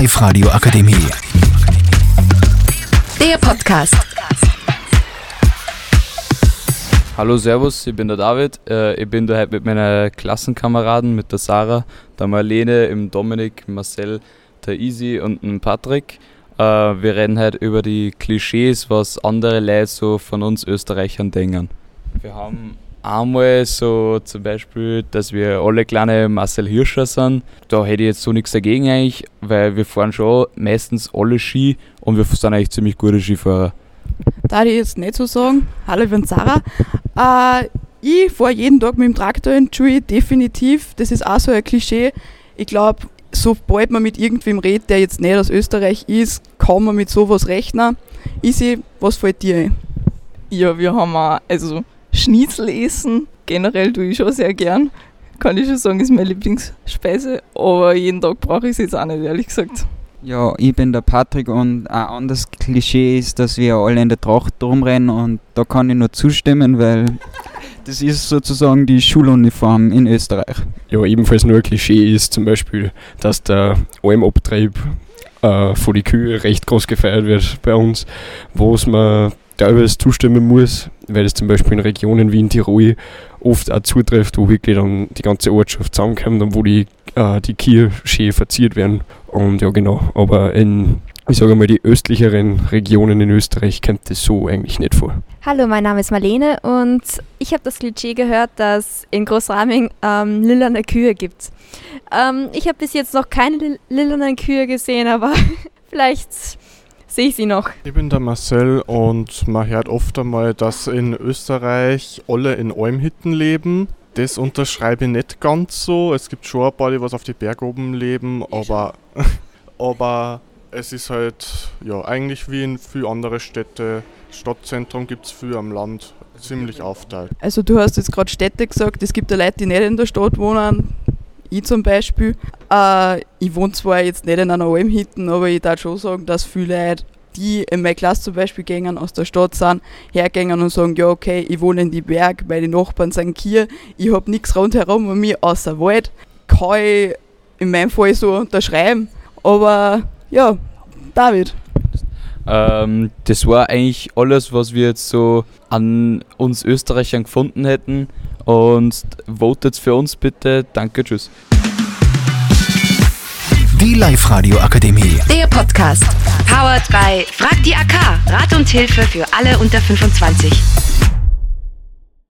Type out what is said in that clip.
Live-Radio Akademie. Der Podcast. Hallo, Servus, ich bin der David. Äh, ich bin da heute mit meinen Klassenkameraden, mit der Sarah, der Marlene, dem Dominik, Marcel, der Easy und dem Patrick. Äh, wir reden heute über die Klischees, was andere Leute so von uns Österreichern denken. Wir haben einmal so zum Beispiel, dass wir alle kleine Marcel Hirscher sind. Da hätte ich jetzt so nichts dagegen eigentlich, weil wir fahren schon meistens alle Ski und wir sind eigentlich ziemlich gute Skifahrer. Da ich jetzt nicht so sagen. Hallo, ich bin Sarah. Äh, ich fahre jeden Tag mit dem Traktor in Schule, definitiv. Das ist auch so ein Klischee. Ich glaube, sobald man mit irgendwem redet, der jetzt nicht aus Österreich ist, kann man mit sowas rechnen. Isi, was fällt dir ein? Ja, wir haben auch, also Schnitzel essen, generell tue ich schon sehr gern. Kann ich schon sagen, ist meine Lieblingsspeise, aber jeden Tag brauche ich es jetzt auch nicht, ehrlich gesagt. Ja, ich bin der Patrick und ein anderes Klischee ist, dass wir alle in der Tracht rumrennen und da kann ich nur zustimmen, weil das ist sozusagen die Schuluniform in Österreich. Ja, ebenfalls nur ein Klischee ist zum Beispiel, dass der Almabtrieb äh, von den Kühen recht groß gefeiert wird bei uns, wo es man teilweise zustimmen muss, weil es zum Beispiel in Regionen wie in Tirol oft auch zutrifft, wo wirklich dann die ganze Ortschaft zusammenkommt und wo die, äh, die Kühe schön verziert werden. Und ja, genau. Aber in, ich sage mal, die östlicheren Regionen in Österreich kommt das so eigentlich nicht vor. Hallo, mein Name ist Marlene und ich habe das Klischee gehört, dass in Großraming ähm, lilane Kühe gibt. Ähm, ich habe bis jetzt noch keine li lilanen Kühe gesehen, aber vielleicht sehe ich sie noch. Ich bin der Marcel und man hört oft einmal, dass in Österreich alle in Almhütten leben. Das unterschreibe ich nicht ganz so. Es gibt schon ein paar, die was auf die Berg oben leben, aber, aber es ist halt ja eigentlich wie in vielen anderen Städte. Stadtzentrum gibt es viel am Land, ziemlich aufteilt. Also du hast jetzt gerade Städte gesagt, es gibt ja Leute, die nicht in der Stadt wohnen. Ich zum Beispiel. Äh, ich wohne zwar jetzt nicht in einer Almhütte, aber ich darf schon sagen, dass viele Leute, die in meine Klasse zum Beispiel gehen, aus der Stadt sind, hergehen und sagen, ja okay, ich wohne in die Berg, meine Nachbarn sind hier, ich habe nichts rundherum um mich außer Wald. Kann ich in meinem Fall so unterschreiben. Aber ja, David. Ähm, das war eigentlich alles, was wir jetzt so an uns Österreichern gefunden hätten. Und votet für uns bitte. Danke, tschüss. Die Live-Radio Akademie. Der Podcast. Powered by Frag die AK. Rat und Hilfe für alle unter 25.